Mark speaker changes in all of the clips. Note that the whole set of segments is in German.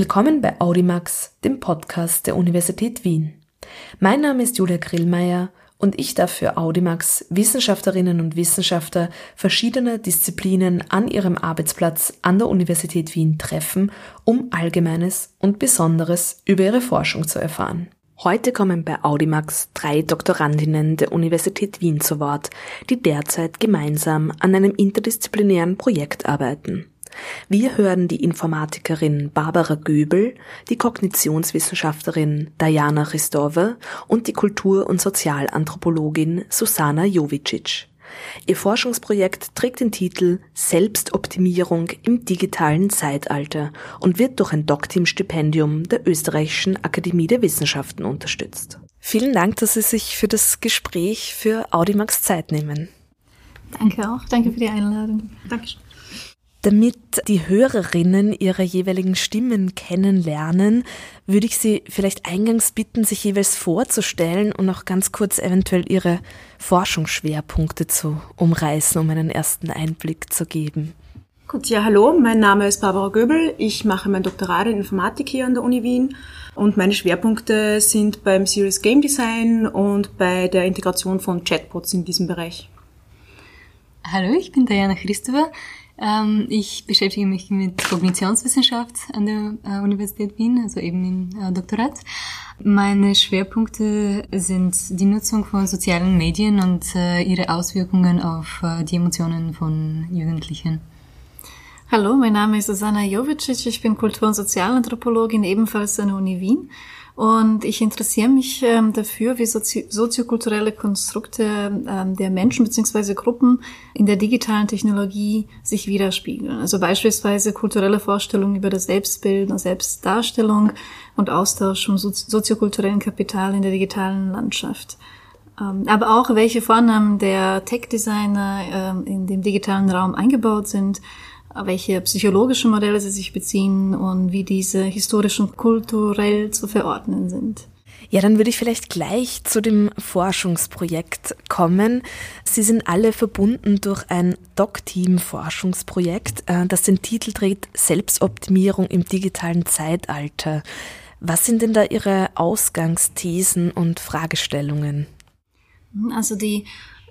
Speaker 1: Willkommen bei Audimax, dem Podcast der Universität Wien. Mein Name ist Julia Grillmeier und ich darf für Audimax Wissenschaftlerinnen und Wissenschaftler verschiedener Disziplinen an ihrem Arbeitsplatz an der Universität Wien treffen, um Allgemeines und Besonderes über ihre Forschung zu erfahren. Heute kommen bei Audimax drei Doktorandinnen der Universität Wien zu Wort, die derzeit gemeinsam an einem interdisziplinären Projekt arbeiten. Wir hören die Informatikerin Barbara Göbel, die Kognitionswissenschaftlerin Diana Christove und die Kultur- und Sozialanthropologin Susana Jovicic. Ihr Forschungsprojekt trägt den Titel Selbstoptimierung im digitalen Zeitalter und wird durch ein Doc-Team-Stipendium der Österreichischen Akademie der Wissenschaften unterstützt. Vielen Dank, dass Sie sich für das Gespräch für Audimax Zeit nehmen.
Speaker 2: Danke auch. Danke für die Einladung. Dankeschön.
Speaker 1: Damit die Hörerinnen ihre jeweiligen Stimmen kennenlernen, würde ich Sie vielleicht eingangs bitten, sich jeweils vorzustellen und auch ganz kurz eventuell Ihre Forschungsschwerpunkte zu umreißen, um einen ersten Einblick zu geben.
Speaker 3: Gut, ja, hallo, mein Name ist Barbara Göbel. Ich mache mein Doktorat in Informatik hier an der Uni Wien und meine Schwerpunkte sind beim Serious Game Design und bei der Integration von Chatbots in diesem Bereich.
Speaker 2: Hallo, ich bin Diana Christopher. Ähm, ich beschäftige mich mit Kognitionswissenschaft an der äh, Universität Wien, also eben im äh, Doktorat. Meine Schwerpunkte sind die Nutzung von sozialen Medien und äh, ihre Auswirkungen auf die Emotionen von Jugendlichen.
Speaker 4: Hallo, mein Name ist Susanna Jovicic, ich bin Kultur- und Sozialanthropologin ebenfalls an der Uni Wien und ich interessiere mich ähm, dafür, wie sozi soziokulturelle Konstrukte ähm, der Menschen bzw. Gruppen in der digitalen Technologie sich widerspiegeln. Also beispielsweise kulturelle Vorstellungen über das Selbstbild und Selbstdarstellung und Austausch von so soziokulturellen Kapital in der digitalen Landschaft. Ähm, aber auch welche Vornamen der Tech-Designer ähm, in dem digitalen Raum eingebaut sind welche psychologischen Modelle sie sich beziehen und wie diese historisch und kulturell zu verordnen sind.
Speaker 1: Ja, dann würde ich vielleicht gleich zu dem Forschungsprojekt kommen. Sie sind alle verbunden durch ein Doc-Team-Forschungsprojekt, äh, das den Titel trägt Selbstoptimierung im digitalen Zeitalter. Was sind denn da Ihre Ausgangsthesen und Fragestellungen?
Speaker 4: Also die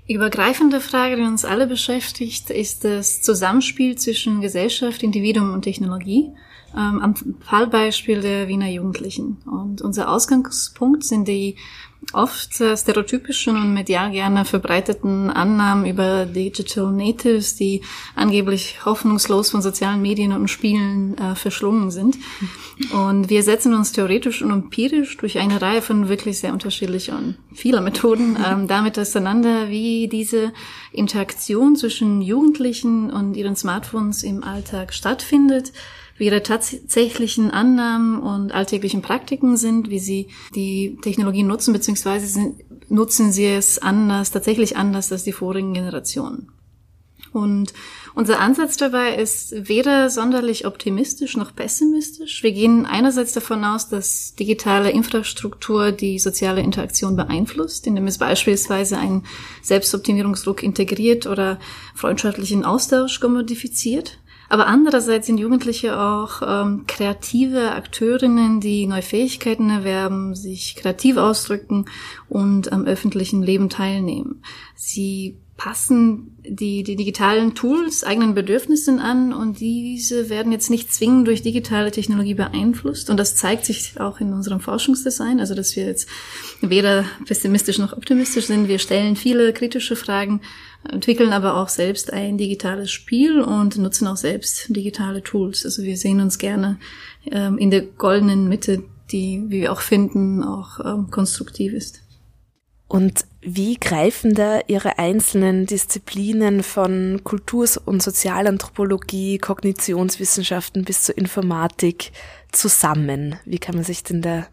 Speaker 4: übergreifende Frage, die uns alle beschäftigt, ist das Zusammenspiel zwischen Gesellschaft, Individuum und Technologie ähm, am Fallbeispiel der Wiener Jugendlichen. Und unser Ausgangspunkt sind die oft stereotypischen und medial gerne verbreiteten Annahmen über Digital Natives, die angeblich hoffnungslos von sozialen Medien und Spielen äh, verschlungen sind. Und wir setzen uns theoretisch und empirisch durch eine Reihe von wirklich sehr unterschiedlichen und vieler Methoden ähm, damit auseinander, wie diese Interaktion zwischen Jugendlichen und ihren Smartphones im Alltag stattfindet wie ihre tatsächlichen Annahmen und alltäglichen Praktiken sind, wie sie die Technologie nutzen, beziehungsweise sind, nutzen sie es anders, tatsächlich anders als die vorigen Generationen. Und unser Ansatz dabei ist weder sonderlich optimistisch noch pessimistisch. Wir gehen einerseits davon aus, dass digitale Infrastruktur die soziale Interaktion beeinflusst, indem es beispielsweise einen Selbstoptimierungsdruck integriert oder freundschaftlichen Austausch kommodifiziert. Aber andererseits sind Jugendliche auch ähm, kreative Akteurinnen, die neue Fähigkeiten erwerben, sich kreativ ausdrücken und am öffentlichen Leben teilnehmen. Sie passen die, die digitalen Tools eigenen Bedürfnissen an und diese werden jetzt nicht zwingend durch digitale Technologie beeinflusst. Und das zeigt sich auch in unserem Forschungsdesign, also dass wir jetzt weder pessimistisch noch optimistisch sind. Wir stellen viele kritische Fragen, entwickeln aber auch selbst ein digitales Spiel und nutzen auch selbst digitale Tools. Also wir sehen uns gerne ähm, in der goldenen Mitte, die, wie wir auch finden, auch ähm, konstruktiv ist.
Speaker 1: Und wie greifen da Ihre einzelnen Disziplinen von Kultur- und Sozialanthropologie, Kognitionswissenschaften bis zur Informatik zusammen? Wie kann man sich denn da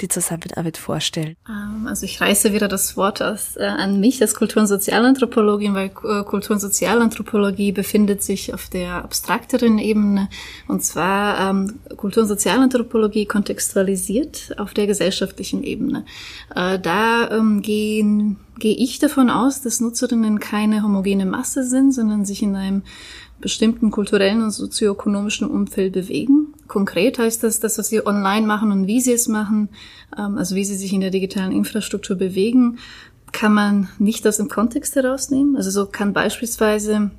Speaker 1: die Zusammenarbeit vorstellen?
Speaker 4: Ähm, also ich reiße wieder das Wort aus, äh, an mich als Kultur- und Sozialanthropologin, weil äh, Kultur- und Sozialanthropologie befindet sich auf der abstrakteren Ebene und zwar ähm, Kultur- und Sozialanthropologie kontextualisiert auf der gesellschaftlichen Ebene. Äh, da ähm, gehen gehe ich davon aus, dass Nutzerinnen keine homogene Masse sind, sondern sich in einem bestimmten kulturellen und sozioökonomischen Umfeld bewegen konkret heißt das, das, was sie online machen und wie sie es machen, ähm, also wie sie sich in der digitalen Infrastruktur bewegen, kann man nicht aus dem Kontext herausnehmen. Also so kann beispielsweise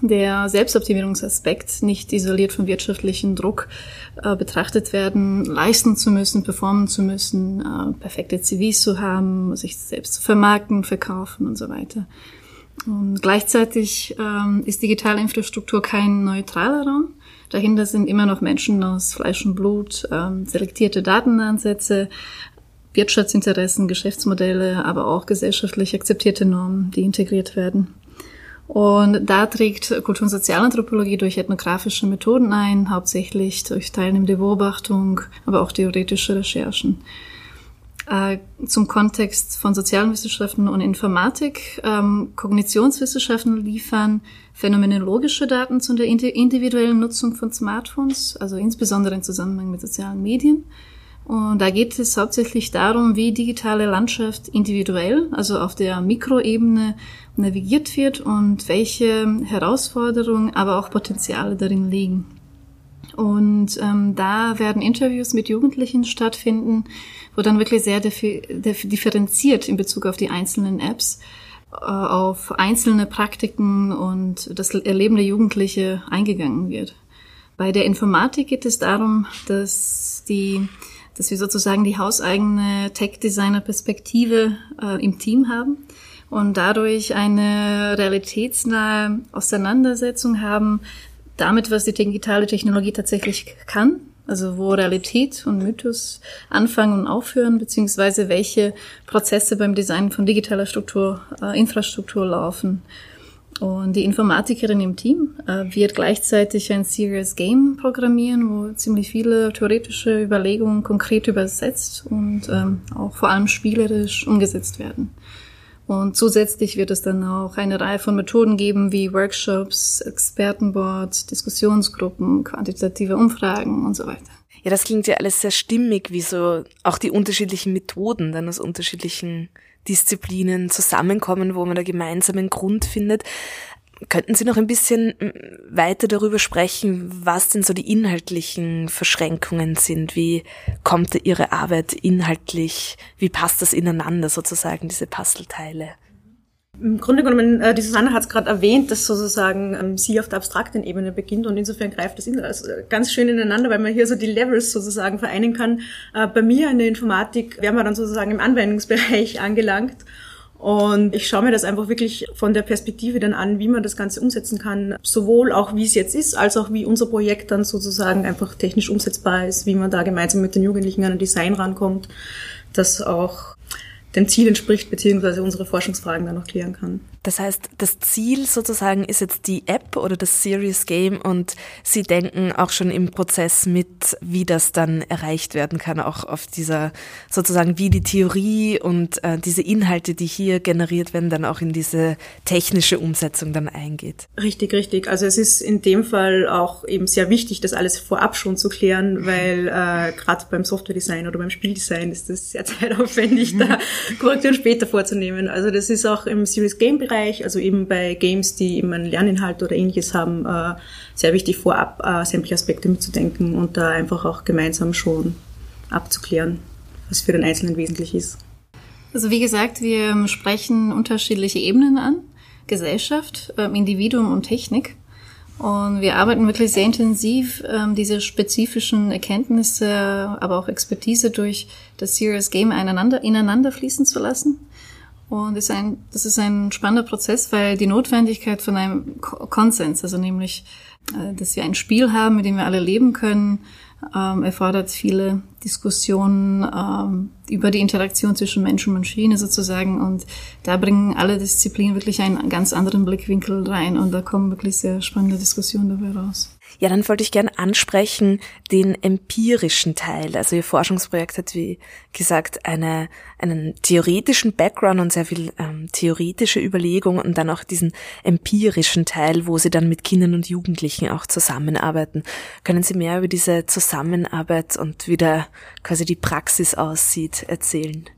Speaker 4: der Selbstoptimierungsaspekt nicht isoliert vom wirtschaftlichen Druck äh, betrachtet werden, leisten zu müssen, performen zu müssen, äh, perfekte CVs zu haben, sich selbst zu vermarkten, verkaufen und so weiter. Und gleichzeitig ähm, ist digitale Infrastruktur kein neutraler Raum. Dahinter sind immer noch Menschen aus Fleisch und Blut, ähm, selektierte Datenansätze, Wirtschaftsinteressen, Geschäftsmodelle, aber auch gesellschaftlich akzeptierte Normen, die integriert werden. Und da trägt Kultur- und Sozialanthropologie durch ethnografische Methoden ein, hauptsächlich durch teilnehmende Beobachtung, aber auch theoretische Recherchen. Äh, zum Kontext von sozialen Wissenschaften und Informatik. Ähm, Kognitionswissenschaften liefern phänomenologische Daten zu der individuellen Nutzung von Smartphones, also insbesondere im Zusammenhang mit sozialen Medien. Und da geht es hauptsächlich darum, wie digitale Landschaft individuell, also auf der Mikroebene navigiert wird und welche Herausforderungen, aber auch Potenziale darin liegen. Und ähm, da werden Interviews mit Jugendlichen stattfinden, wo dann wirklich sehr differenziert in Bezug auf die einzelnen Apps, äh, auf einzelne Praktiken und das Erleben der Jugendliche eingegangen wird. Bei der Informatik geht es darum, dass die dass wir sozusagen die hauseigene Tech-Designer-Perspektive äh, im Team haben und dadurch eine realitätsnahe Auseinandersetzung haben damit, was die digitale Technologie tatsächlich kann, also wo Realität und Mythos anfangen und aufhören, beziehungsweise welche Prozesse beim Design von digitaler Struktur, äh, Infrastruktur laufen. Und die Informatikerin im Team äh, wird gleichzeitig ein Serious Game programmieren, wo ziemlich viele theoretische Überlegungen konkret übersetzt und ähm, auch vor allem spielerisch umgesetzt werden. Und zusätzlich wird es dann auch eine Reihe von Methoden geben, wie Workshops, Expertenboards, Diskussionsgruppen, quantitative Umfragen und so weiter.
Speaker 1: Ja, das klingt ja alles sehr stimmig, wie so auch die unterschiedlichen Methoden dann aus unterschiedlichen Disziplinen zusammenkommen, wo man da gemeinsamen Grund findet. Könnten Sie noch ein bisschen mm, weiter darüber sprechen, was denn so die inhaltlichen Verschränkungen sind? Wie kommt Ihre Arbeit inhaltlich? Wie passt das ineinander sozusagen, diese Puzzleteile?
Speaker 3: Im Grunde genommen, äh, die Susanne hat es gerade erwähnt, dass sozusagen ähm, sie auf der abstrakten Ebene beginnt und insofern greift das also ganz schön ineinander, weil man hier so die Levels sozusagen vereinen kann. Äh, bei mir in der Informatik wären wir dann sozusagen im Anwendungsbereich angelangt und ich schaue mir das einfach wirklich von der Perspektive dann an, wie man das Ganze umsetzen kann, sowohl auch wie es jetzt ist, als auch wie unser Projekt dann sozusagen einfach technisch umsetzbar ist, wie man da gemeinsam mit den Jugendlichen an ein Design rankommt, das auch dem Ziel entspricht, beziehungsweise unsere Forschungsfragen dann noch klären kann.
Speaker 1: Das heißt, das Ziel sozusagen ist jetzt die App oder das Serious Game und Sie denken auch schon im Prozess mit, wie das dann erreicht werden kann, auch auf dieser sozusagen wie die Theorie und äh, diese Inhalte, die hier generiert werden, dann auch in diese technische Umsetzung dann eingeht.
Speaker 3: Richtig, richtig. Also es ist in dem Fall auch eben sehr wichtig, das alles vorab schon zu klären, weil äh, gerade beim Software-Design oder beim Spieldesign ist es sehr zeitaufwendig, da Korrekturen später vorzunehmen. Also das ist auch im Serious Game Bereich, also eben bei Games, die eben einen Lerninhalt oder ähnliches haben, äh, sehr wichtig vorab äh, sämtliche Aspekte mitzudenken und da einfach auch gemeinsam schon abzuklären, was für den Einzelnen wesentlich ist.
Speaker 4: Also wie gesagt, wir sprechen unterschiedliche Ebenen an. Gesellschaft, ähm, Individuum und Technik. Und wir arbeiten wirklich sehr intensiv, ähm, diese spezifischen Erkenntnisse, aber auch Expertise durch das Serious Game ineinander, ineinander fließen zu lassen. Und das ist, ein, das ist ein spannender Prozess, weil die Notwendigkeit von einem Konsens, also nämlich, äh, dass wir ein Spiel haben, mit dem wir alle leben können, ähm, erfordert viele Diskussionen ähm, über die Interaktion zwischen Mensch und Maschine sozusagen. Und da bringen alle Disziplinen wirklich einen ganz anderen Blickwinkel rein und da kommen wirklich sehr spannende Diskussionen dabei raus.
Speaker 1: Ja, dann wollte ich gerne ansprechen den empirischen Teil. Also Ihr Forschungsprojekt hat, wie gesagt, eine, einen theoretischen Background und sehr viel ähm, theoretische Überlegungen und dann auch diesen empirischen Teil, wo Sie dann mit Kindern und Jugendlichen auch zusammenarbeiten. Können Sie mehr über diese Zusammenarbeit und wie da quasi die Praxis aussieht erzählen?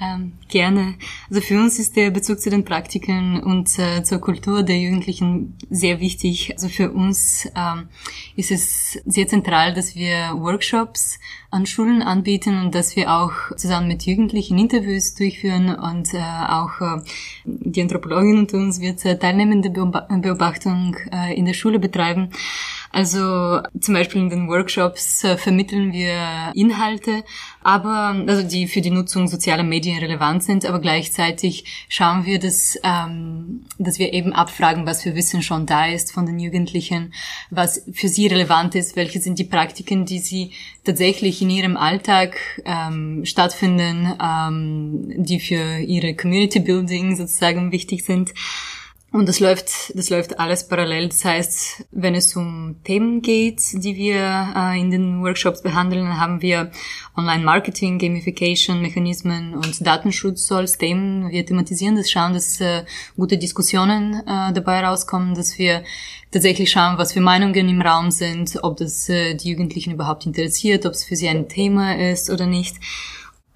Speaker 2: Ähm, gerne. Also für uns ist der Bezug zu den Praktiken und äh, zur Kultur der Jugendlichen sehr wichtig. Also für uns ähm, ist es sehr zentral, dass wir Workshops an Schulen anbieten und dass wir auch zusammen mit Jugendlichen Interviews durchführen und äh, auch äh, die Anthropologin unter uns wird äh, teilnehmende Beobachtung äh, in der Schule betreiben. Also zum Beispiel in den Workshops äh, vermitteln wir Inhalte, aber also die für die Nutzung sozialer Medien relevant sind, aber gleichzeitig schauen wir, dass, ähm, dass wir eben abfragen, was für Wissen schon da ist von den Jugendlichen, was für sie relevant ist, welche sind die Praktiken, die sie tatsächlich in ihrem Alltag ähm, stattfinden, ähm, die für ihre Community Building sozusagen wichtig sind. Und das läuft, das läuft alles parallel. Das heißt, wenn es um Themen geht, die wir äh, in den Workshops behandeln, haben wir Online-Marketing, Gamification, Mechanismen und Datenschutz als Themen. Wir thematisieren das, schauen, dass äh, gute Diskussionen äh, dabei rauskommen, dass wir tatsächlich schauen, was für Meinungen im Raum sind, ob das äh, die Jugendlichen überhaupt interessiert, ob es für sie ein Thema ist oder nicht.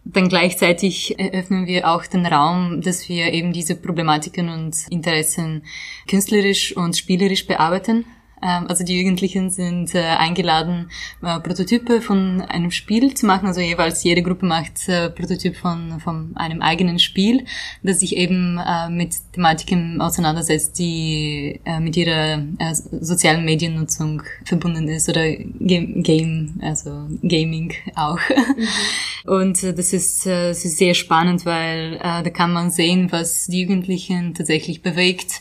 Speaker 2: Dann gleichzeitig eröffnen wir auch den Raum, dass wir eben diese Problematiken und Interessen künstlerisch und spielerisch bearbeiten. Ähm, also die Jugendlichen sind äh, eingeladen, äh, Prototype von einem Spiel zu machen. Also jeweils jede Gruppe macht äh, Prototyp von, von einem eigenen Spiel, das sich eben mit Thematiken auseinandersetzt, die mit ihrer sozialen Mediennutzung verbunden ist oder Game, also Gaming auch. Mhm. Und das ist, das ist sehr spannend, weil da kann man sehen, was die Jugendlichen tatsächlich bewegt,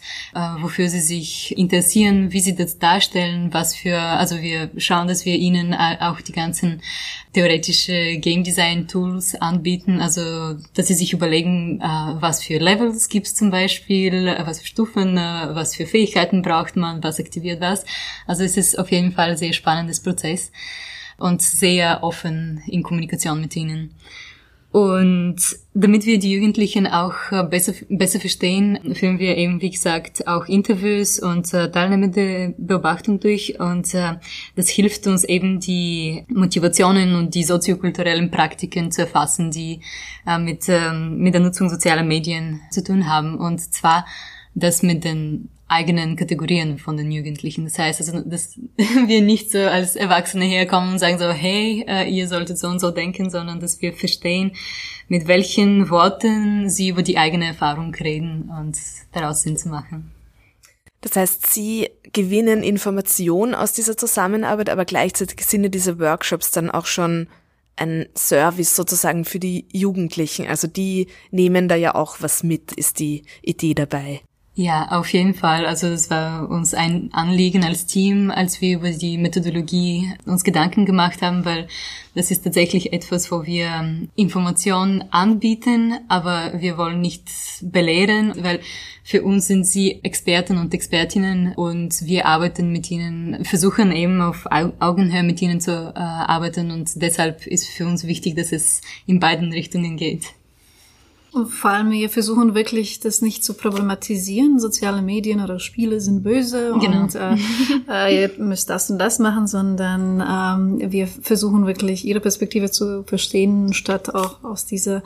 Speaker 2: wofür sie sich interessieren, wie sie das da darstellen, was für, also wir schauen, dass wir ihnen auch die ganzen theoretische Game Design Tools anbieten, also dass sie sich überlegen, äh, was für Levels gibt's zum Beispiel, äh, was für Stufen, äh, was für Fähigkeiten braucht man, was aktiviert was. Also es ist auf jeden Fall ein sehr spannendes Prozess und sehr offen in Kommunikation mit ihnen. Und damit wir die Jugendlichen auch äh, besser, besser verstehen, führen wir eben, wie gesagt, auch Interviews und äh, teilnehmende Beobachtung durch. Und äh, das hilft uns eben, die Motivationen und die soziokulturellen Praktiken zu erfassen, die äh, mit, äh, mit der Nutzung sozialer Medien zu tun haben. Und zwar das mit den eigenen Kategorien von den Jugendlichen. Das heißt also, dass wir nicht so als Erwachsene herkommen und sagen so, hey, äh, ihr solltet so und so denken, sondern dass wir verstehen, mit welchen Worten sie über die eigene Erfahrung reden und daraus Sinn zu machen.
Speaker 1: Das heißt, Sie gewinnen Information aus dieser Zusammenarbeit, aber gleichzeitig sind ja diese Workshops dann auch schon ein Service sozusagen für die Jugendlichen. Also die nehmen da ja auch was mit, ist die Idee dabei.
Speaker 2: Ja, auf jeden Fall. Also es war uns ein Anliegen als Team, als wir über die Methodologie uns Gedanken gemacht haben, weil das ist tatsächlich etwas, wo wir ähm, Informationen anbieten, aber wir wollen nicht belehren, weil für uns sind sie Experten und Expertinnen und wir arbeiten mit ihnen, versuchen eben auf Augenhöhe mit ihnen zu äh, arbeiten und deshalb ist für uns wichtig, dass es in beiden Richtungen geht.
Speaker 4: Vor allem, wir versuchen wirklich, das nicht zu problematisieren. Soziale Medien oder Spiele sind böse genau. und äh, äh, ihr müsst das und das machen, sondern ähm, wir versuchen wirklich, ihre Perspektive zu verstehen, statt auch aus dieser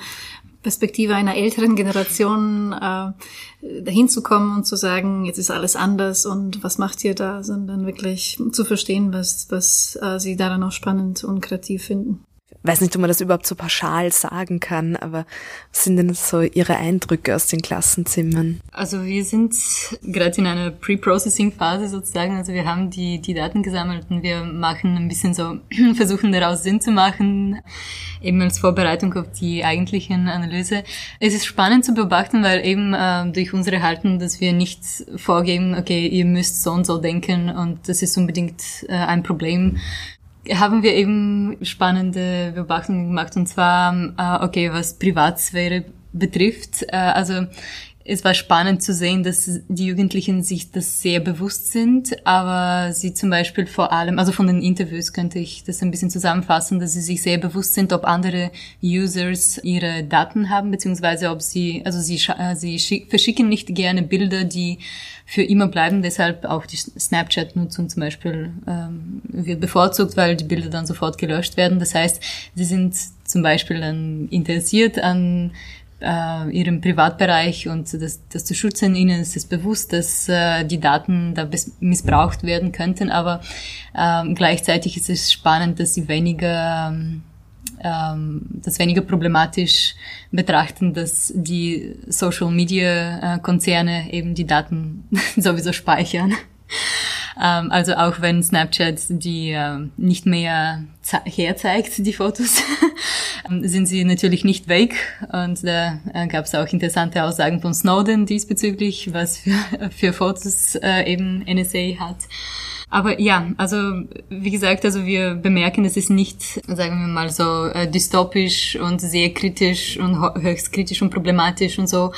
Speaker 4: Perspektive einer älteren Generation äh, dahin zu kommen und zu sagen, jetzt ist alles anders und was macht ihr da, sondern wirklich zu verstehen, was, was äh, sie daran auch spannend und kreativ finden
Speaker 1: weiß nicht, ob man das überhaupt so pauschal sagen kann, aber was sind denn so Ihre Eindrücke aus den Klassenzimmern?
Speaker 2: Also wir sind gerade in einer Pre-Processing-Phase sozusagen. Also wir haben die, die Daten gesammelt und wir machen ein bisschen so, versuchen daraus Sinn zu machen, eben als Vorbereitung auf die eigentlichen Analyse. Es ist spannend zu beobachten, weil eben äh, durch unsere Haltung, dass wir nicht vorgeben, okay, ihr müsst so und so denken und das ist unbedingt äh, ein Problem, haben wir eben spannende Beobachtungen gemacht und zwar, äh, okay, was Privatsphäre betrifft. Äh, also es war spannend zu sehen, dass die Jugendlichen sich das sehr bewusst sind, aber sie zum Beispiel vor allem, also von den Interviews könnte ich das ein bisschen zusammenfassen, dass sie sich sehr bewusst sind, ob andere Users ihre Daten haben, beziehungsweise ob sie, also sie, äh, sie verschicken nicht gerne Bilder, die für immer bleiben. Deshalb auch die Snapchat-Nutzung zum Beispiel ähm, wird bevorzugt, weil die Bilder dann sofort gelöscht werden. Das heißt, sie sind zum Beispiel dann interessiert an äh, ihrem Privatbereich und das, das zu schützen. Ihnen ist es bewusst, dass äh, die Daten da missbraucht werden könnten, aber ähm, gleichzeitig ist es spannend, dass sie weniger ähm, ähm, das weniger problematisch betrachten, dass die Social Media äh, Konzerne eben die Daten sowieso speichern. Ähm, also auch wenn Snapchat die äh, nicht mehr herzeigt, die Fotos, ähm, sind sie natürlich nicht weg. Und da äh, gab es auch interessante Aussagen von Snowden diesbezüglich, was für, für Fotos äh, eben NSA hat. Aber ja, also wie gesagt, also wir bemerken, es ist nicht, sagen wir mal so, äh, dystopisch und sehr kritisch und höchst kritisch und problematisch und so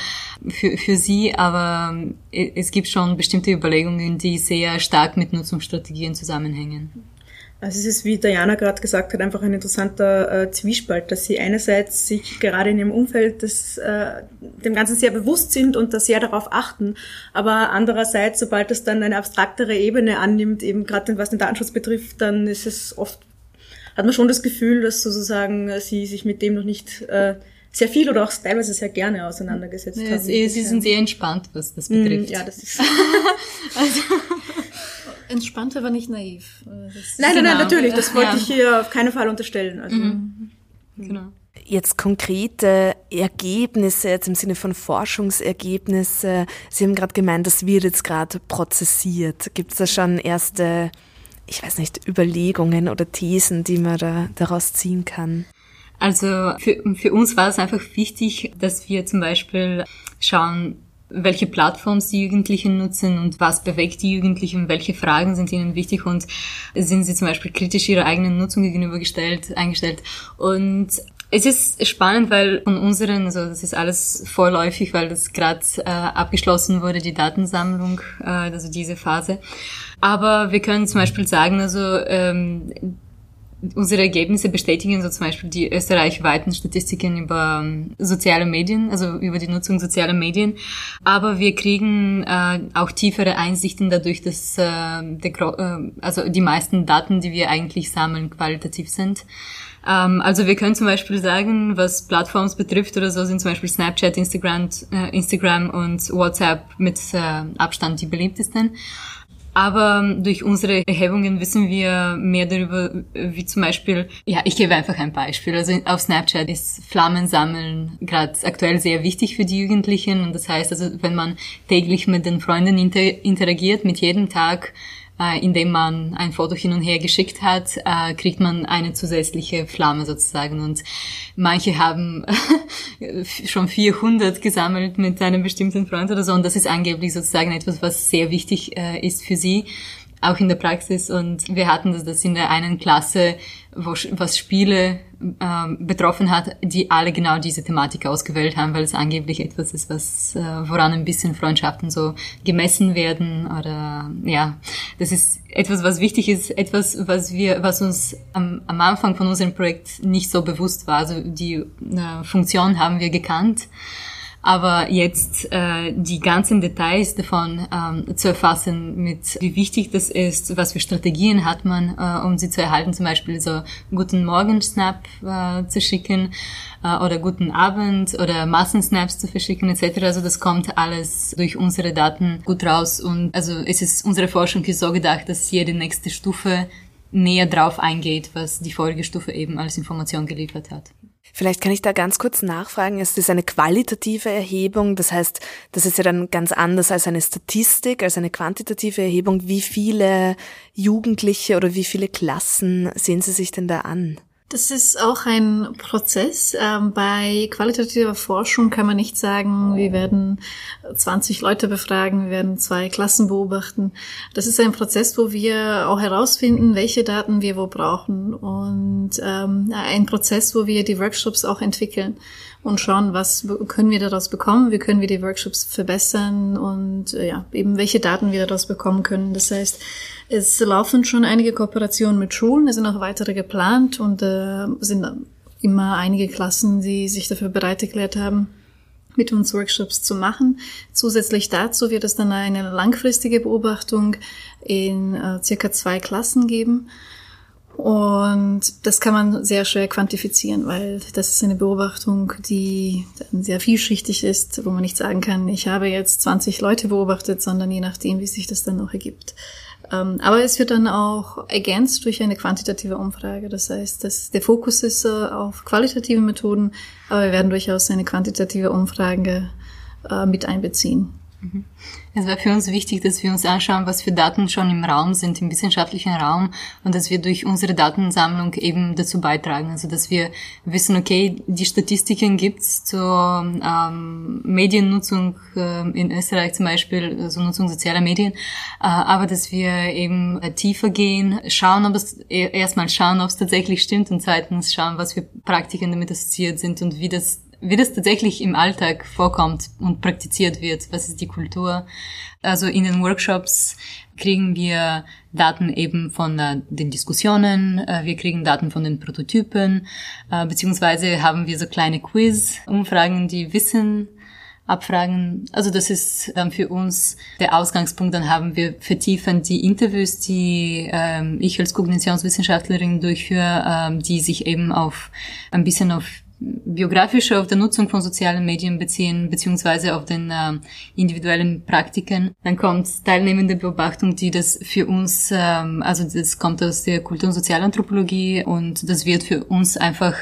Speaker 2: für, für sie, aber äh, es gibt schon bestimmte Überlegungen, die sehr stark mit Nutzungsstrategien zusammenhängen.
Speaker 3: Also es ist, wie Diana gerade gesagt hat, einfach ein interessanter äh, Zwiespalt, dass sie einerseits sich gerade in ihrem Umfeld des, äh, dem Ganzen sehr bewusst sind und da sehr darauf achten, aber andererseits, sobald es dann eine abstraktere Ebene annimmt, eben gerade was den Datenschutz betrifft, dann ist es oft, hat man schon das Gefühl, dass sozusagen äh, sie sich mit dem noch nicht äh, sehr viel oder auch teilweise sehr gerne auseinandergesetzt
Speaker 2: ja,
Speaker 3: haben.
Speaker 2: Sie, sie sind sehr entspannt, was das betrifft.
Speaker 3: Mm, ja, das ist...
Speaker 4: also Entspannt, aber nicht naiv.
Speaker 3: nein, nein, genau. nein, natürlich. Das wollte ja. ich hier auf keinen Fall unterstellen. Also, mhm.
Speaker 1: Genau. Jetzt konkrete Ergebnisse, jetzt im Sinne von Forschungsergebnisse. Sie haben gerade gemeint, das wird jetzt gerade prozessiert. Gibt es da schon erste, ich weiß nicht, Überlegungen oder Thesen, die man da daraus ziehen kann?
Speaker 2: Also für, für uns war es einfach wichtig, dass wir zum Beispiel schauen, welche Plattforms die Jugendlichen nutzen und was bewegt die Jugendlichen, welche Fragen sind ihnen wichtig und sind sie zum Beispiel kritisch ihrer eigenen Nutzung gegenübergestellt, eingestellt. Und es ist spannend, weil von unseren, also das ist alles vorläufig, weil das gerade äh, abgeschlossen wurde, die Datensammlung, äh, also diese Phase. Aber wir können zum Beispiel sagen, also ähm, unsere Ergebnisse bestätigen so zum Beispiel die österreichweiten Statistiken über ähm, soziale Medien, also über die Nutzung sozialer Medien. Aber wir kriegen äh, auch tiefere Einsichten dadurch, dass äh, der, äh, also die meisten Daten, die wir eigentlich sammeln, qualitativ sind. Ähm, also wir können zum Beispiel sagen, was Plattforms betrifft oder so, sind zum Beispiel Snapchat, Instagram, äh, Instagram und WhatsApp mit äh, Abstand die beliebtesten. Aber durch unsere Erhebungen wissen wir mehr darüber, wie zum Beispiel, ja, ich gebe einfach ein Beispiel. Also auf Snapchat ist Flammensammeln gerade aktuell sehr wichtig für die Jugendlichen. Und das heißt also, wenn man täglich mit den Freunden inter interagiert, mit jedem Tag äh, indem man ein Foto hin und her geschickt hat, äh, kriegt man eine zusätzliche Flamme sozusagen. Und manche haben schon 400 gesammelt mit einem bestimmten Freund oder so. Und das ist angeblich sozusagen etwas, was sehr wichtig äh, ist für sie auch in der Praxis. Und wir hatten das, in der einen Klasse, wo, was Spiele ähm, betroffen hat, die alle genau diese Thematik ausgewählt haben, weil es angeblich etwas ist, was äh, woran ein bisschen Freundschaften so gemessen werden oder ja, das ist etwas, was wichtig ist, etwas, was wir, was uns am, am Anfang von unserem Projekt nicht so bewusst war. Also die äh, Funktion haben wir gekannt aber jetzt äh, die ganzen Details davon ähm, zu erfassen, mit wie wichtig das ist, was für Strategien hat man, äh, um sie zu erhalten, zum Beispiel so guten Morgen Snap äh, zu schicken äh, oder guten Abend oder Massensnaps zu verschicken etc. Also das kommt alles durch unsere Daten gut raus und also es ist unsere Forschung ist so gedacht, dass jede nächste Stufe näher drauf eingeht, was die vorige Stufe eben als Information geliefert hat.
Speaker 1: Vielleicht kann ich da ganz kurz nachfragen. Es ist eine qualitative Erhebung. Das heißt, das ist ja dann ganz anders als eine Statistik, als eine quantitative Erhebung. Wie viele Jugendliche oder wie viele Klassen sehen Sie sich denn da an?
Speaker 4: Das ist auch ein Prozess. Ähm, bei qualitativer Forschung kann man nicht sagen, wir werden 20 Leute befragen, wir werden zwei Klassen beobachten. Das ist ein Prozess, wo wir auch herausfinden, welche Daten wir wo brauchen und ähm, ein Prozess, wo wir die Workshops auch entwickeln und schauen, was können wir daraus bekommen, wie können wir die Workshops verbessern und äh, ja, eben welche Daten wir daraus bekommen können. Das heißt, es laufen schon einige Kooperationen mit Schulen, es sind auch weitere geplant und äh, sind immer einige Klassen, die sich dafür bereit erklärt haben, mit uns Workshops zu machen. Zusätzlich dazu wird es dann eine langfristige Beobachtung in äh, circa zwei Klassen geben. Und das kann man sehr schwer quantifizieren, weil das ist eine Beobachtung, die dann sehr vielschichtig ist, wo man nicht sagen kann, ich habe jetzt 20 Leute beobachtet, sondern je nachdem, wie sich das dann noch ergibt. Ähm, aber es wird dann auch ergänzt durch eine quantitative Umfrage. Das heißt, dass der Fokus ist äh, auf qualitative Methoden, aber wir werden durchaus eine quantitative Umfrage äh, mit einbeziehen.
Speaker 2: Mhm. Es war für uns wichtig, dass wir uns anschauen, was für Daten schon im Raum sind, im wissenschaftlichen Raum und dass wir durch unsere Datensammlung eben dazu beitragen. Also dass wir wissen, okay, die Statistiken gibt's zur ähm, Mediennutzung äh, in Österreich zum Beispiel, also Nutzung sozialer Medien, äh, aber dass wir eben äh, tiefer gehen, schauen, ob es e-, erstmal schauen, ob es tatsächlich stimmt und zweitens schauen, was für Praktiken damit assoziiert sind und wie das wie das tatsächlich im Alltag vorkommt und praktiziert wird. Was ist die Kultur? Also in den Workshops kriegen wir Daten eben von äh, den Diskussionen, äh, wir kriegen Daten von den Prototypen, äh, beziehungsweise haben wir so kleine Quiz-Umfragen, die Wissen abfragen. Also das ist dann für uns der Ausgangspunkt. Dann haben wir vertiefend die Interviews, die ähm, ich als Kognitionswissenschaftlerin durchführe, ähm, die sich eben auf ein bisschen auf biografische auf der Nutzung von sozialen Medien beziehen, beziehungsweise auf den äh, individuellen Praktiken. Dann kommt teilnehmende Beobachtung, die das für uns, ähm, also das kommt aus der Kultur- und Sozialanthropologie und das wird für uns einfach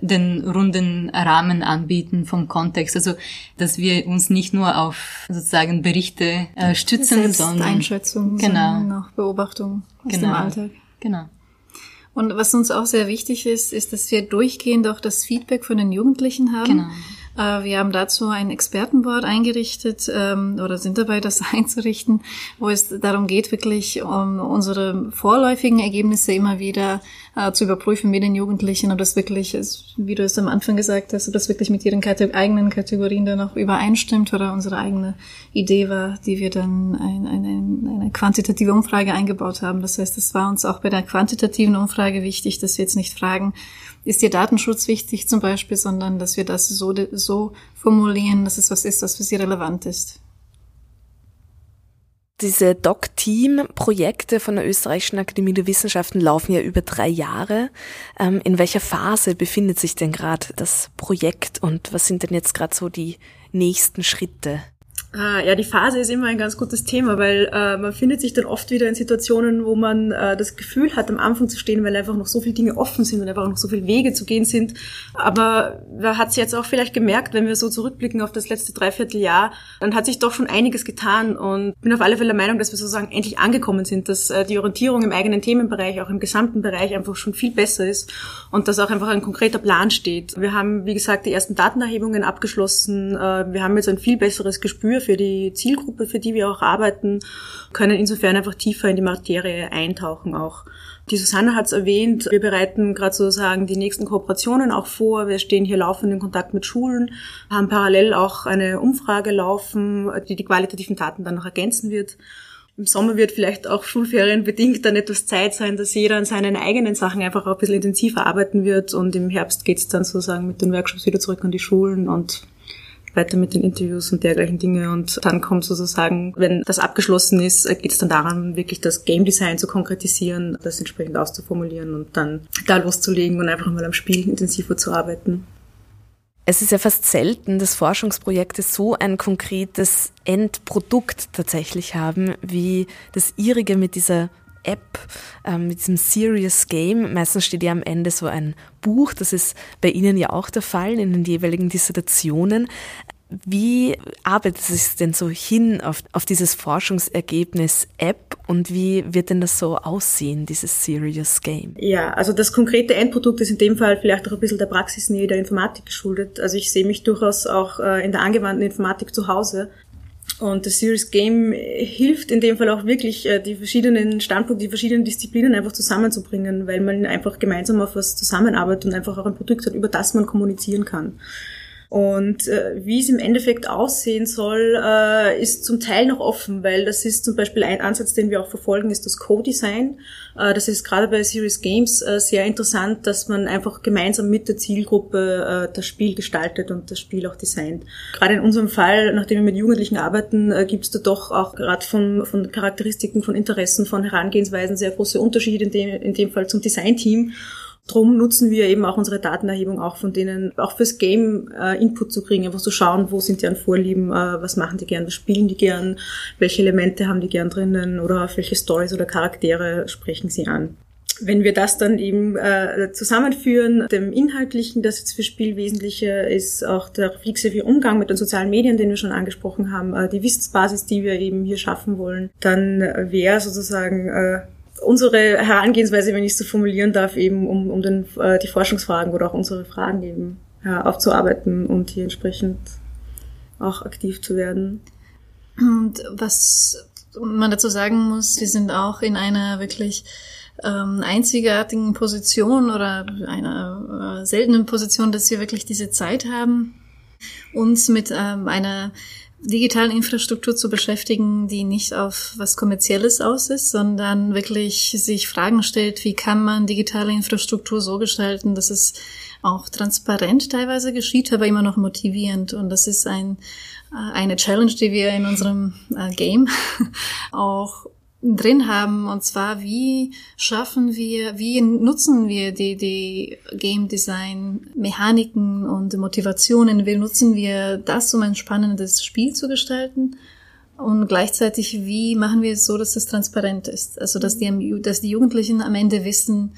Speaker 2: den runden Rahmen anbieten vom Kontext. Also, dass wir uns nicht nur auf sozusagen Berichte äh, stützen, sondern
Speaker 4: Einschätzung, genau. sondern auch Beobachtung aus
Speaker 2: genau.
Speaker 4: dem Alltag.
Speaker 2: Genau.
Speaker 4: Und was uns auch sehr wichtig ist, ist, dass wir durchgehend auch das Feedback von den Jugendlichen haben. Genau. Äh, wir haben dazu ein Expertenboard eingerichtet ähm, oder sind dabei, das einzurichten, wo es darum geht, wirklich um unsere vorläufigen Ergebnisse immer wieder äh, zu überprüfen mit den Jugendlichen, ob das wirklich, ist, wie du es am Anfang gesagt hast, ob das wirklich mit ihren eigenen Kategorien dann auch übereinstimmt oder unsere eigene Idee war, die wir dann ein, eine quantitative Umfrage eingebaut haben. Das heißt, es war uns auch bei der quantitativen Umfrage wichtig, dass wir jetzt nicht fragen, ist dir Datenschutz wichtig zum Beispiel, sondern dass wir das so, so formulieren, dass es was ist, was für sie relevant ist.
Speaker 1: Diese Doc-Team-Projekte von der Österreichischen Akademie der Wissenschaften laufen ja über drei Jahre. Ähm, in welcher Phase befindet sich denn gerade das Projekt und was sind denn jetzt gerade so die nächsten Schritte?
Speaker 3: Ah, ja, die Phase ist immer ein ganz gutes Thema, weil äh, man findet sich dann oft wieder in Situationen, wo man äh, das Gefühl hat, am Anfang zu stehen, weil einfach noch so viele Dinge offen sind und einfach noch so viele Wege zu gehen sind. Aber wer hat es jetzt auch vielleicht gemerkt, wenn wir so zurückblicken auf das letzte Dreivierteljahr, dann hat sich doch schon einiges getan und bin auf alle Fälle der Meinung, dass wir sozusagen endlich angekommen sind, dass äh, die Orientierung im eigenen Themenbereich, auch im gesamten Bereich einfach schon viel besser ist und dass auch einfach ein konkreter Plan steht. Wir haben, wie gesagt, die ersten Datenerhebungen abgeschlossen. Äh, wir haben jetzt ein viel besseres Gespür für die Zielgruppe, für die wir auch arbeiten, können insofern einfach tiefer in die Materie eintauchen auch. Die Susanne hat es erwähnt, wir bereiten gerade sozusagen die nächsten Kooperationen auch vor. Wir stehen hier laufend in Kontakt mit Schulen, haben parallel auch eine Umfrage laufen, die die qualitativen Daten dann noch ergänzen wird. Im Sommer wird vielleicht auch Schulferien bedingt dann etwas Zeit sein, dass jeder an seinen eigenen Sachen einfach auch ein bisschen intensiver arbeiten wird und im Herbst geht es dann sozusagen mit den Workshops wieder zurück an die Schulen und weiter mit den Interviews und dergleichen Dinge. Und dann kommt sozusagen, wenn das abgeschlossen ist, geht es dann daran, wirklich das Game Design zu konkretisieren, das entsprechend auszuformulieren und dann da loszulegen und einfach mal am Spiel intensiver zu arbeiten.
Speaker 1: Es ist ja fast selten, dass Forschungsprojekte so ein konkretes Endprodukt tatsächlich haben, wie das ihrige mit dieser App, ähm, mit diesem Serious Game. Meistens steht ja am Ende so ein Buch, das ist bei Ihnen ja auch der Fall in den jeweiligen Dissertationen. Wie arbeitet es denn so hin auf, auf dieses Forschungsergebnis App und wie wird denn das so aussehen, dieses Serious Game?
Speaker 3: Ja, also das konkrete Endprodukt ist in dem Fall vielleicht auch ein bisschen der Praxisnähe der Informatik geschuldet. Also ich sehe mich durchaus auch äh, in der angewandten Informatik zu Hause. Und das Serious Game hilft in dem Fall auch wirklich, äh, die verschiedenen Standpunkte, die verschiedenen Disziplinen einfach zusammenzubringen, weil man einfach gemeinsam auf was zusammenarbeitet und einfach auch ein Produkt hat, über das man kommunizieren kann. Und äh, wie es im Endeffekt aussehen soll, äh, ist zum Teil noch offen, weil das ist zum Beispiel ein Ansatz, den wir auch verfolgen, ist das Co-Design. Äh, das ist gerade bei Serious Games äh, sehr interessant, dass man einfach gemeinsam mit der Zielgruppe äh, das Spiel gestaltet und das Spiel auch designt. Gerade in unserem Fall, nachdem wir mit Jugendlichen arbeiten, äh, gibt es da doch auch gerade von, von Charakteristiken, von Interessen, von Herangehensweisen sehr große Unterschiede, in dem, in dem Fall zum Designteam. Drum nutzen wir eben auch unsere Datenerhebung auch von denen, auch fürs Game äh, Input zu kriegen, einfach zu schauen, wo sind deren Vorlieben, äh, was machen die gern, was spielen die gern, welche Elemente haben die gern drinnen oder auf welche Stories oder Charaktere sprechen sie an. Wenn wir das dann eben äh, zusammenführen, dem Inhaltlichen, das jetzt für Spiel wesentliche ist, auch der reflexive Umgang mit den sozialen Medien, den wir schon angesprochen haben, äh, die Wissensbasis, die wir eben hier schaffen wollen, dann wäre sozusagen äh, unsere Herangehensweise, wenn ich es so formulieren darf, eben um, um den, äh, die Forschungsfragen oder auch unsere Fragen eben ja, aufzuarbeiten und hier entsprechend auch aktiv zu werden.
Speaker 4: Und was man dazu sagen muss, wir sind auch in einer wirklich ähm, einzigartigen Position oder einer äh, seltenen Position, dass wir wirklich diese Zeit haben, uns mit ähm, einer digitalen Infrastruktur zu beschäftigen, die nicht auf was Kommerzielles aus ist, sondern wirklich sich Fragen stellt, wie kann man digitale Infrastruktur so gestalten, dass es auch transparent teilweise geschieht, aber immer noch motivierend. Und das ist ein, äh, eine Challenge, die wir in unserem äh, Game auch drin haben, und zwar wie schaffen wir, wie nutzen wir die, die Game Design Mechaniken und Motivationen, wie nutzen wir das, um ein spannendes Spiel zu gestalten? Und gleichzeitig wie machen wir es so, dass es transparent ist, also dass die, dass die Jugendlichen am Ende wissen,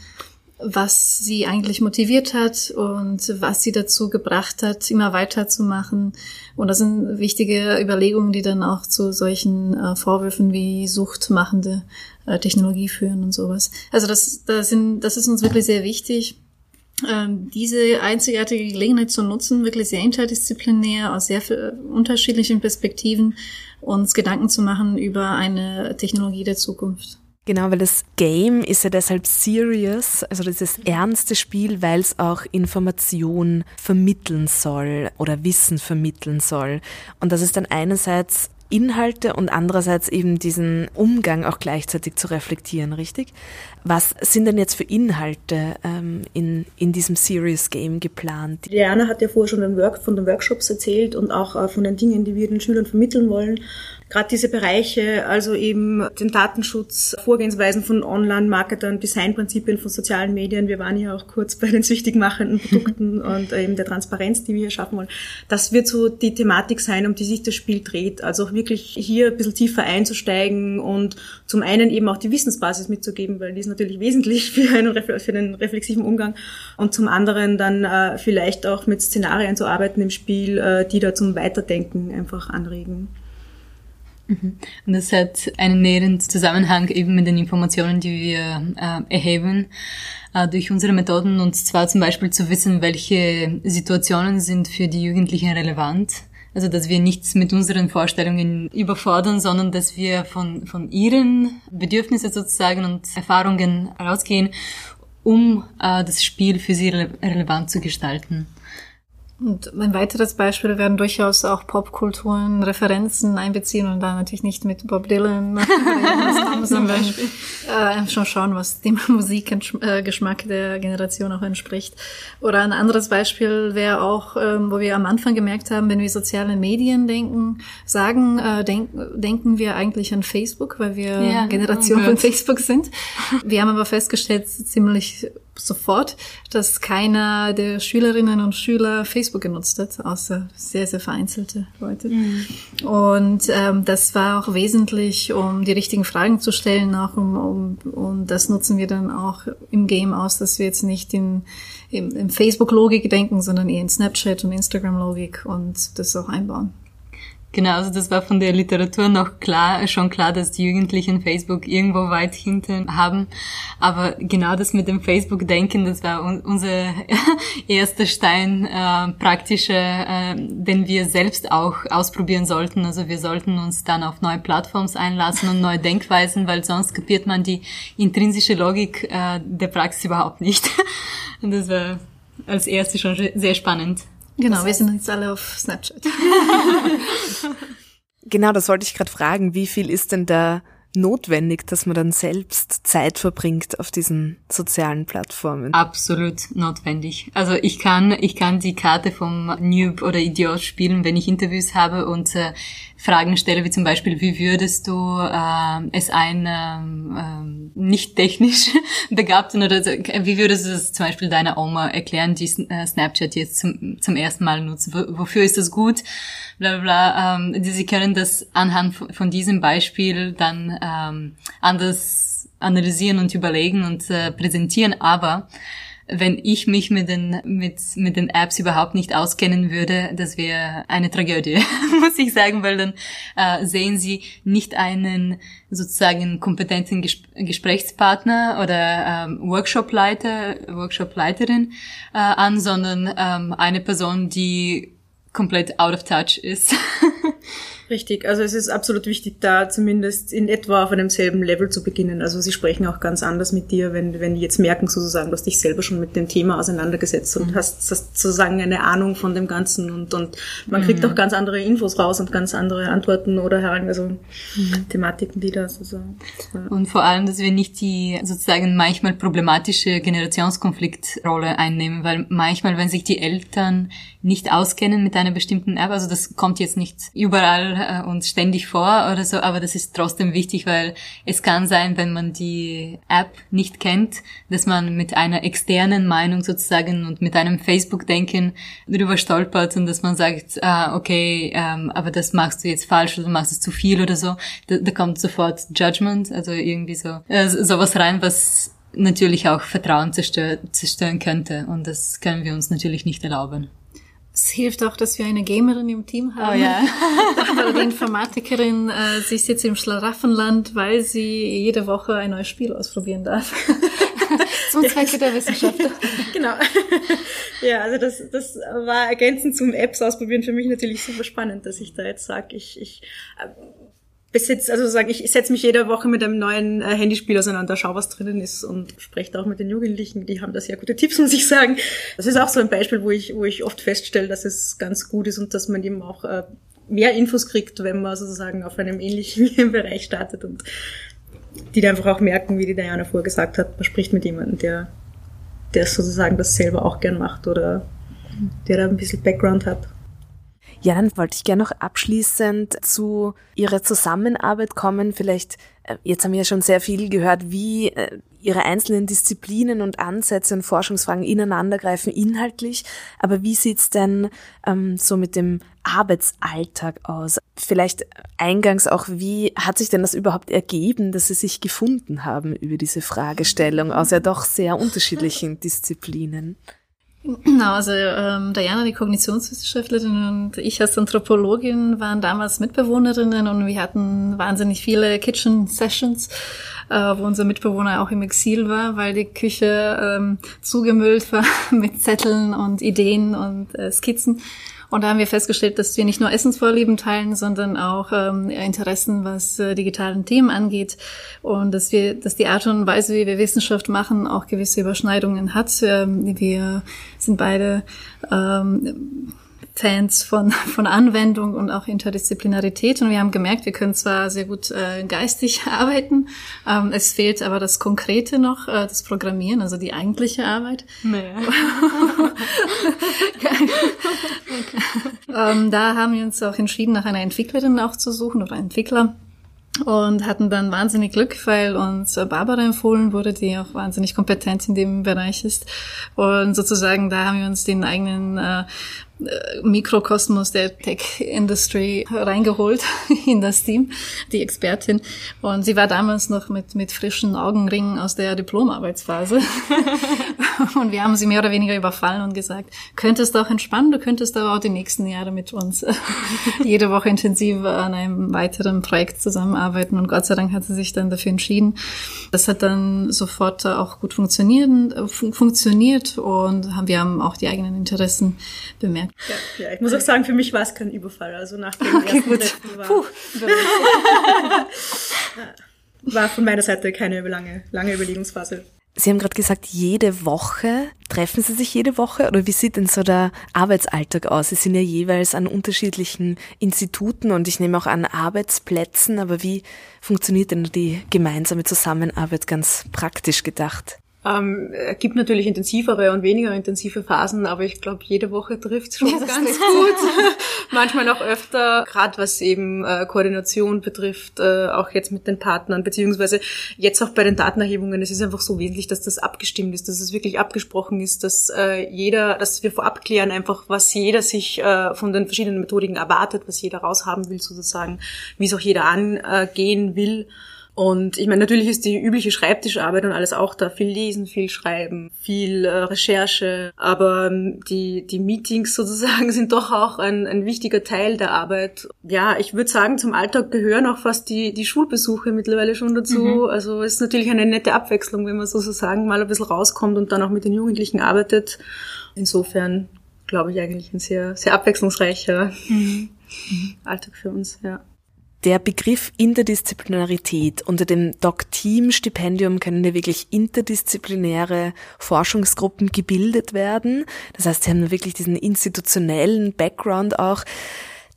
Speaker 4: was sie eigentlich motiviert hat und was sie dazu gebracht hat, immer weiterzumachen. Und das sind wichtige Überlegungen, die dann auch zu solchen äh, Vorwürfen wie suchtmachende äh, Technologie führen und sowas. Also das, das, sind, das ist uns wirklich sehr wichtig, ähm, diese einzigartige Gelegenheit zu nutzen, wirklich sehr interdisziplinär aus sehr unterschiedlichen Perspektiven uns Gedanken zu machen über eine Technologie der Zukunft.
Speaker 1: Genau, weil das Game ist ja deshalb serious, also das ist das ernste Spiel, weil es auch Information vermitteln soll oder Wissen vermitteln soll. Und das ist dann einerseits Inhalte und andererseits eben diesen Umgang auch gleichzeitig zu reflektieren, richtig? Was sind denn jetzt für Inhalte ähm, in, in diesem Serious Game geplant?
Speaker 3: Diana hat ja vorher schon den Work, von den Workshops erzählt und auch äh, von den Dingen, die wir den Schülern vermitteln wollen gerade diese Bereiche, also eben den Datenschutz, Vorgehensweisen von Online-Marketern, Designprinzipien von sozialen Medien. Wir waren ja auch kurz bei den süchtig machenden Produkten und eben der Transparenz, die wir hier schaffen wollen. Das wird so die Thematik sein, um die sich das Spiel dreht. Also auch wirklich hier ein bisschen tiefer einzusteigen und zum einen eben auch die Wissensbasis mitzugeben, weil die ist natürlich wesentlich für einen, für einen reflexiven Umgang und zum anderen dann äh, vielleicht auch mit Szenarien zu arbeiten im Spiel, äh, die da zum Weiterdenken einfach anregen.
Speaker 2: Mhm. Und das hat einen näheren Zusammenhang eben mit den Informationen, die wir äh, erheben äh, durch unsere Methoden und zwar zum Beispiel zu wissen, welche Situationen sind für die Jugendlichen relevant. Also dass wir nichts mit unseren Vorstellungen überfordern, sondern dass wir von, von ihren Bedürfnissen sozusagen und Erfahrungen rausgehen, um äh, das Spiel für sie rele relevant zu gestalten.
Speaker 4: Und ein weiteres Beispiel werden durchaus auch Popkulturen, Referenzen einbeziehen und da natürlich nicht mit Bob Dylan, sondern äh, schon schauen, was dem Musikgeschmack der Generation auch entspricht. Oder ein anderes Beispiel wäre auch, ähm, wo wir am Anfang gemerkt haben, wenn wir soziale Medien denken, sagen, äh, denk, denken wir eigentlich an Facebook, weil wir ja, Generation oh von Facebook sind. Wir haben aber festgestellt, ziemlich sofort, dass keiner der Schülerinnen und Schüler Facebook genutzt hat, außer sehr, sehr vereinzelte Leute. Mhm. Und ähm, das war auch wesentlich, um die richtigen Fragen zu stellen, auch um, um und das nutzen wir dann auch im Game aus, dass wir jetzt nicht in, im, im Facebook-Logik denken, sondern eher in Snapchat und Instagram-Logik und das auch einbauen.
Speaker 2: Genau, also das war von der Literatur noch klar, schon klar, dass die Jugendlichen Facebook irgendwo weit hinten haben. Aber genau das mit dem Facebook-Denken, das war un unser erster Stein äh, praktischer, äh, den wir selbst auch ausprobieren sollten. Also wir sollten uns dann auf neue Plattforms einlassen und neue Denkweisen, weil sonst kapiert man die intrinsische Logik äh, der Praxis überhaupt nicht. Und das war als erstes schon sehr spannend.
Speaker 4: Genau, das heißt, wir sind jetzt alle auf Snapchat.
Speaker 1: genau, das wollte ich gerade fragen. Wie viel ist denn da notwendig, dass man dann selbst Zeit verbringt auf diesen sozialen Plattformen?
Speaker 2: Absolut notwendig. Also ich kann, ich kann die Karte vom Noob oder Idiot spielen, wenn ich Interviews habe und äh, Fragen stelle, wie zum Beispiel, wie würdest du äh, es einem ähm, nicht technisch begabten oder wie würdest du es zum Beispiel deiner Oma erklären, die äh, Snapchat jetzt zum, zum ersten Mal nutzt? Wofür ist das gut? Bla bla bla. Ähm, sie können das anhand von diesem Beispiel dann ähm, anders analysieren und überlegen und äh, präsentieren, aber wenn ich mich mit den, mit, mit den Apps überhaupt nicht auskennen würde, das wäre eine Tragödie, muss ich sagen, weil dann äh, sehen sie nicht einen sozusagen kompetenten Ges Gesprächspartner oder ähm, Workshopleiter, Workshopleiterin äh, an, sondern ähm, eine Person, die komplett out of touch ist.
Speaker 3: Richtig, also es ist absolut wichtig, da zumindest in etwa auf einem selben Level zu beginnen. Also sie sprechen auch ganz anders mit dir, wenn, wenn die jetzt merken sozusagen, du hast dich selber schon mit dem Thema auseinandergesetzt und mhm. hast, hast sozusagen eine Ahnung von dem Ganzen und, und man mhm. kriegt auch ganz andere Infos raus und ganz andere Antworten oder heran, also mhm. Thematiken, die da sozusagen.
Speaker 2: Ja. Und vor allem, dass wir nicht die sozusagen manchmal problematische Generationskonfliktrolle einnehmen, weil manchmal, wenn sich die Eltern nicht auskennen mit einer bestimmten App. Also das kommt jetzt nicht überall äh, und ständig vor oder so, aber das ist trotzdem wichtig, weil es kann sein, wenn man die App nicht kennt, dass man mit einer externen Meinung sozusagen und mit einem Facebook-Denken drüber stolpert und dass man sagt, ah, okay, ähm, aber das machst du jetzt falsch oder du machst es zu viel oder so. Da, da kommt sofort Judgment, also irgendwie so äh, sowas rein, was natürlich auch Vertrauen zerstör zerstören könnte und das können wir uns natürlich nicht erlauben.
Speaker 4: Es hilft auch, dass wir eine Gamerin im Team haben.
Speaker 2: Oh ja.
Speaker 4: die Informatikerin, äh, sie ist jetzt im Schlaraffenland, weil sie jede Woche ein neues Spiel ausprobieren darf. zum Zwecke der Wissenschaft.
Speaker 3: genau. Ja, also das, das war ergänzend zum Apps ausprobieren für mich natürlich super spannend, dass ich da jetzt sage, ich, ich besitze, also sagen, ich setze mich jede Woche mit einem neuen äh, Handyspiel auseinander, schaue, was drinnen ist und spreche auch mit den Jugendlichen, die haben da sehr gute Tipps, muss ich sagen. Das ist auch so ein Beispiel, wo ich, wo ich oft feststelle, dass es ganz gut ist und dass man eben auch äh, mehr Infos kriegt, wenn man sozusagen auf einem ähnlichen Bereich startet und die da einfach auch merken, wie die Diana vorgesagt hat, man spricht mit jemandem, der, der sozusagen das selber auch gern macht oder der da ein bisschen Background hat.
Speaker 1: Ja, dann wollte ich gerne noch abschließend zu Ihrer Zusammenarbeit kommen. Vielleicht, äh, jetzt haben wir ja schon sehr viel gehört, wie äh, Ihre einzelnen Disziplinen und Ansätze und Forschungsfragen ineinandergreifen inhaltlich. Aber wie sieht's denn ähm, so mit dem Arbeitsalltag aus? Vielleicht eingangs auch, wie hat sich denn das überhaupt ergeben, dass Sie sich gefunden haben über diese Fragestellung aus ja doch sehr unterschiedlichen Disziplinen?
Speaker 4: Genau, also ähm, Diana, die Kognitionswissenschaftlerin und ich als Anthropologin waren damals Mitbewohnerinnen und wir hatten wahnsinnig viele Kitchen Sessions, äh, wo unser Mitbewohner auch im Exil war, weil die Küche ähm, zugemüllt war mit Zetteln und Ideen und äh, Skizzen. Und da haben wir festgestellt, dass wir nicht nur Essensvorlieben teilen, sondern auch ähm, Interessen, was äh, digitalen Themen angeht. Und dass wir, dass die Art und Weise, wie wir Wissenschaft machen, auch gewisse Überschneidungen hat. Ähm, wir sind beide ähm, Fans von, von Anwendung und auch Interdisziplinarität. Und wir haben gemerkt, wir können zwar sehr gut äh, geistig arbeiten, ähm, es fehlt aber das Konkrete noch, äh, das Programmieren, also die eigentliche Arbeit.
Speaker 2: Naja.
Speaker 4: ähm, da haben wir uns auch entschieden, nach einer Entwicklerin auch zu suchen oder Entwickler und hatten dann wahnsinnig Glück, weil uns Barbara empfohlen wurde, die auch wahnsinnig kompetent in dem Bereich ist. Und sozusagen da haben wir uns den eigenen äh, äh, Mikrokosmos der Tech-Industry reingeholt in das Team, die Expertin. Und sie war damals noch mit, mit frischen Augenringen aus der Diplomarbeitsphase. und wir haben sie mehr oder weniger überfallen und gesagt, könntest auch entspannen, du könntest aber auch die nächsten Jahre mit uns jede Woche intensiv an einem weiteren Projekt zusammenarbeiten. Und Gott sei Dank hat sie sich dann dafür entschieden. Das hat dann sofort auch gut funktioniert, funktioniert und haben, wir haben auch die eigenen Interessen bemerkt.
Speaker 3: Ja, ja, ich muss auch sagen, für mich war es kein Überfall. Also nach dem okay, ersten gut. war, Puh. war von meiner Seite keine lange, lange Überlegungsphase.
Speaker 1: Sie haben gerade gesagt, jede Woche. Treffen Sie sich jede Woche oder wie sieht denn so der Arbeitsalltag aus? Sie sind ja jeweils an unterschiedlichen Instituten und ich nehme auch an Arbeitsplätzen, aber wie funktioniert denn die gemeinsame Zusammenarbeit ganz praktisch gedacht?
Speaker 3: Ähm, gibt natürlich intensivere und weniger intensive Phasen, aber ich glaube, jede Woche trifft schon ja, ganz gut. Manchmal auch öfter, gerade was eben äh, Koordination betrifft, äh, auch jetzt mit den Partnern, beziehungsweise jetzt auch bei den Datenerhebungen. Es ist einfach so wesentlich, dass das abgestimmt ist, dass es wirklich abgesprochen ist, dass äh, jeder, dass wir vorab klären einfach, was jeder sich äh, von den verschiedenen Methodiken erwartet, was jeder raushaben will sozusagen, wie es auch jeder angehen will. Und ich meine, natürlich ist die übliche Schreibtischarbeit und alles auch da. Viel lesen, viel schreiben, viel äh, Recherche. Aber ähm, die, die Meetings sozusagen sind doch auch ein, ein wichtiger Teil der Arbeit. Ja, ich würde sagen, zum Alltag gehören auch fast die, die Schulbesuche mittlerweile schon dazu. Mhm. Also es ist natürlich eine nette Abwechslung, wenn man sozusagen mal ein bisschen rauskommt und dann auch mit den Jugendlichen arbeitet. Insofern glaube ich eigentlich ein sehr, sehr abwechslungsreicher mhm. Alltag für uns, ja.
Speaker 1: Der Begriff Interdisziplinarität unter dem Doc-Team-Stipendium können ja wirklich interdisziplinäre Forschungsgruppen gebildet werden. Das heißt, sie haben wirklich diesen institutionellen Background auch.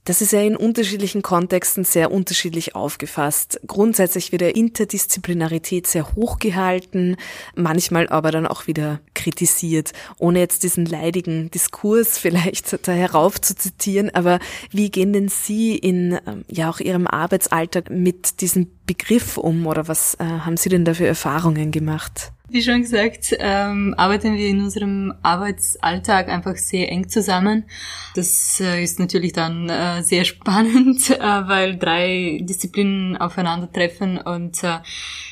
Speaker 1: Das ist ja in unterschiedlichen Kontexten sehr unterschiedlich aufgefasst. Grundsätzlich wird der Interdisziplinarität sehr hoch gehalten, manchmal aber dann auch wieder kritisiert, ohne jetzt diesen leidigen Diskurs vielleicht da herauf zu zitieren. Aber wie gehen denn Sie in ähm, ja auch Ihrem Arbeitsalltag mit diesem Begriff um oder was äh, haben Sie denn da für Erfahrungen gemacht?
Speaker 2: Wie schon gesagt, ähm, arbeiten wir in unserem Arbeitsalltag einfach sehr eng zusammen. Das äh, ist natürlich dann äh, sehr spannend, äh, weil drei Disziplinen aufeinandertreffen und äh,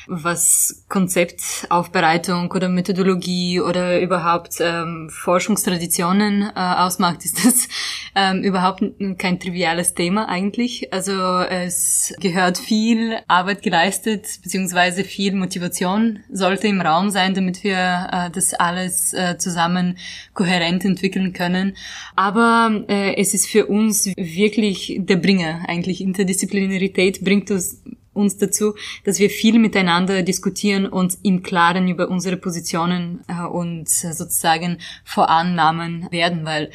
Speaker 2: was Konzeptaufbereitung oder Methodologie oder überhaupt ähm, Forschungstraditionen äh, ausmacht, ist das ähm, überhaupt kein triviales Thema eigentlich. Also es gehört viel Arbeit geleistet, beziehungsweise viel Motivation sollte im Raum sein, damit wir äh, das alles äh, zusammen kohärent entwickeln können. Aber äh, es ist für uns wirklich der Bringer eigentlich. Interdisziplinarität bringt uns uns dazu, dass wir viel miteinander diskutieren und im Klaren über unsere Positionen äh, und sozusagen Vorannahmen werden, weil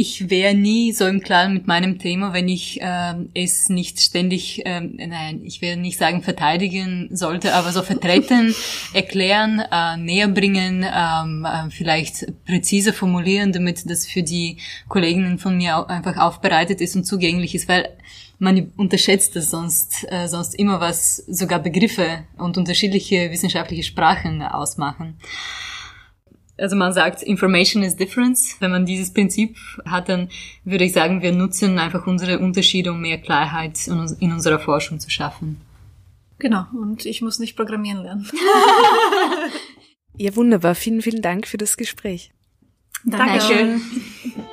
Speaker 2: ich wäre nie so im Klaren mit meinem Thema, wenn ich äh, es nicht ständig, äh, nein, ich will nicht sagen verteidigen sollte, aber so vertreten, erklären, äh, näher bringen, ähm, äh, vielleicht präziser formulieren, damit das für die Kolleginnen von mir einfach aufbereitet ist und zugänglich ist, weil man unterschätzt das sonst, äh, sonst immer, was sogar Begriffe und unterschiedliche wissenschaftliche Sprachen ausmachen. Also man sagt, Information is Difference. Wenn man dieses Prinzip hat, dann würde ich sagen, wir nutzen einfach unsere Unterschiede, um mehr Klarheit in unserer Forschung zu schaffen.
Speaker 4: Genau, und ich muss nicht programmieren lernen.
Speaker 1: ja, wunderbar. Vielen, vielen Dank für das Gespräch.
Speaker 3: Dankeschön. Danke.